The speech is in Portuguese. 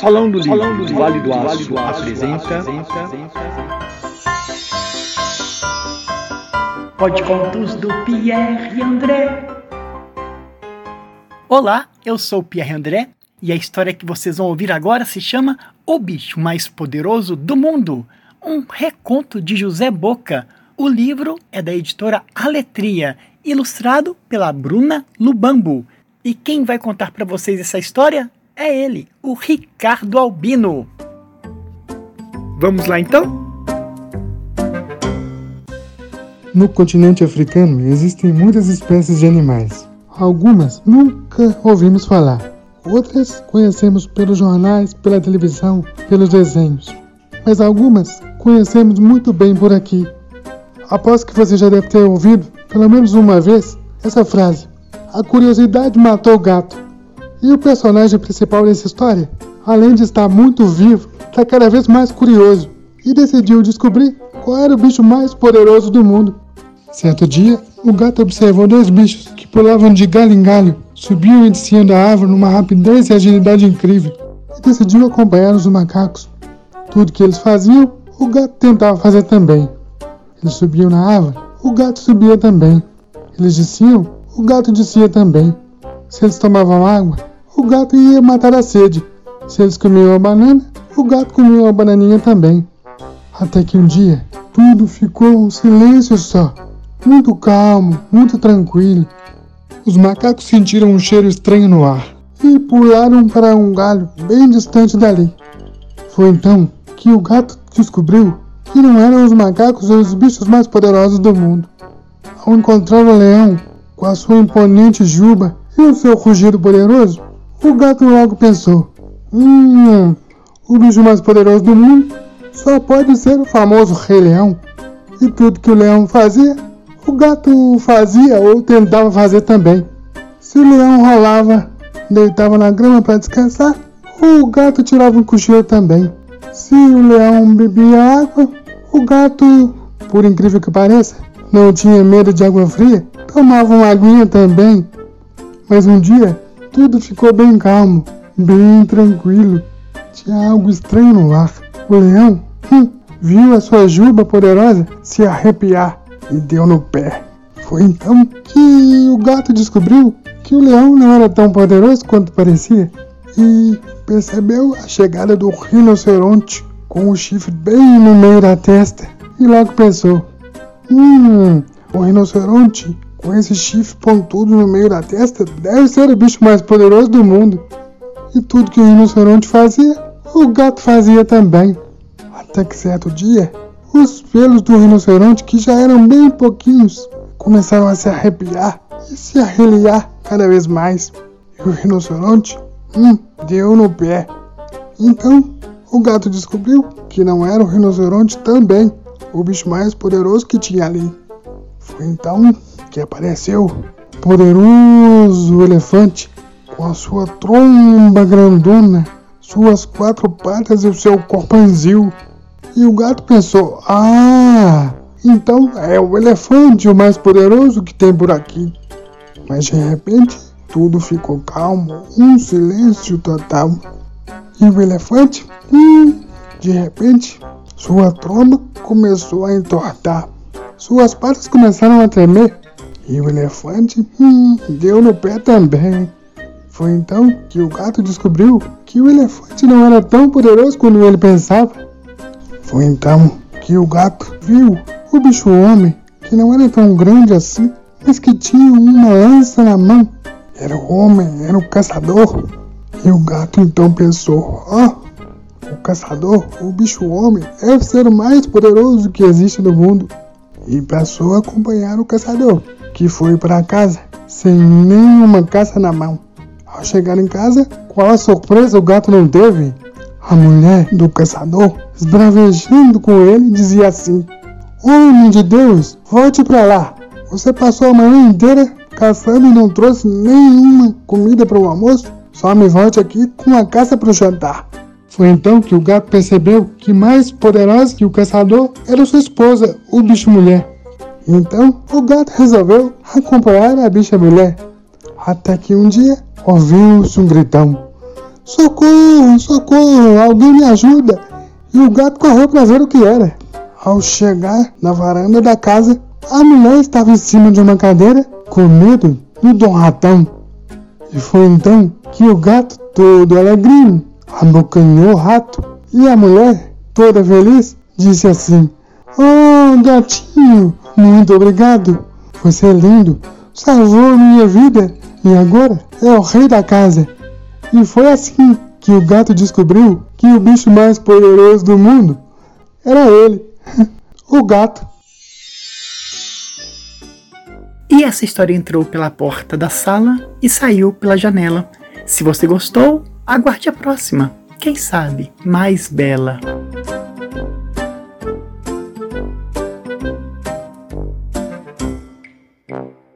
Salão do Livro, Salão do Vale do Aço, apresenta... Contos do Pierre André. Olá, eu sou Pierre André e a história que vocês vão ouvir agora se chama O Bicho Mais Poderoso do Mundo, um reconto de José Boca. O livro é da editora Aletria, ilustrado pela Bruna Lubambo. E quem vai contar para vocês essa história é ele, o Ricardo Albino. Vamos lá então? No continente africano existem muitas espécies de animais. Algumas nunca ouvimos falar, outras conhecemos pelos jornais, pela televisão, pelos desenhos. Mas algumas conhecemos muito bem por aqui. Aposto que você já deve ter ouvido, pelo menos uma vez, essa frase: A curiosidade matou o gato. E o personagem principal dessa história, além de estar muito vivo, está cada vez mais curioso e decidiu descobrir qual era o bicho mais poderoso do mundo. Certo dia, o gato observou dois bichos que pulavam de galho em galho, subiam e desciam da árvore numa rapidez e agilidade incrível, e decidiu acompanhar os macacos. Tudo que eles faziam, o gato tentava fazer também. Eles subiam na árvore, o gato subia também. Eles desciam, o gato descia também. Se eles tomavam água, o gato ia matar a sede. Se eles comiam a banana, o gato comia a bananinha também. Até que um dia, tudo ficou um silêncio só. Muito calmo, muito tranquilo. Os macacos sentiram um cheiro estranho no ar e pularam para um galho bem distante dali. Foi então que o gato descobriu que não eram os macacos os bichos mais poderosos do mundo. Ao encontrar o leão, com a sua imponente juba e o seu rugido poderoso, o gato logo pensou: Hum, o bicho mais poderoso do mundo só pode ser o famoso Rei Leão. E tudo que o leão fazia, o gato fazia ou tentava fazer também. Se o leão rolava, deitava na grama para descansar, o gato tirava um cochilo também. Se o leão bebia água, o gato, por incrível que pareça, não tinha medo de água fria, tomava uma aguinha também. Mas um dia, tudo ficou bem calmo, bem tranquilo. Tinha algo estranho no ar. O leão hum, viu a sua juba poderosa se arrepiar e deu no pé. Foi então que o gato descobriu que o leão não era tão poderoso quanto parecia e percebeu a chegada do rinoceronte com o chifre bem no meio da testa e logo pensou: Hum, o rinoceronte com esse chifre pontudo no meio da testa, deve ser o bicho mais poderoso do mundo. E tudo que o rinoceronte fazia, o gato fazia também. Até que certo dia, os pelos do rinoceronte, que já eram bem pouquinhos, começaram a se arrepiar e se arreliar cada vez mais. E o rinoceronte, hum, deu no pé. Então, o gato descobriu que não era o rinoceronte também, o bicho mais poderoso que tinha ali. Foi então que apareceu poderoso elefante com a sua tromba grandona, suas quatro patas e o seu corpanzil. E o gato pensou: Ah, então é o elefante o mais poderoso que tem por aqui. Mas de repente tudo ficou calmo, um silêncio total. E o elefante, hum, de repente, sua tromba começou a entortar. Suas patas começaram a tremer e o elefante hum, deu no pé também. Foi então que o gato descobriu que o elefante não era tão poderoso quanto ele pensava. Foi então que o gato viu o bicho homem, que não era tão grande assim, mas que tinha uma lança na mão. Era o homem, era o caçador. E o gato então pensou: ó, oh, o caçador, o bicho homem, deve ser o mais poderoso que existe no mundo. E passou a acompanhar o caçador que foi para casa sem nenhuma caça na mão. Ao chegar em casa, qual a surpresa o gato não teve? A mulher do caçador, esbravejando com ele, dizia assim: Homem de Deus, volte para lá. Você passou a manhã inteira caçando e não trouxe nenhuma comida para o almoço? Só me volte aqui com a caça para o jantar. Foi então que o gato percebeu que mais poderosa que o caçador era sua esposa, o bicho mulher. Então o gato resolveu acompanhar a bicha mulher. Até que um dia ouviu-se um gritão. Socorro, socorro, alguém me ajuda! E o gato correu para ver o que era. Ao chegar na varanda da casa, a mulher estava em cima de uma cadeira com medo do Dom Ratão. E foi então que o gato, todo alegrinho, abocanhou o rato. E a mulher, toda feliz, disse assim: Oh, gatinho, muito obrigado. Você é lindo, salvou minha vida e agora é o rei da casa. E foi assim que o gato descobriu que o bicho mais poderoso do mundo era ele, o gato. E essa história entrou pela porta da sala e saiu pela janela. Se você gostou, aguarde a próxima. Quem sabe mais bela.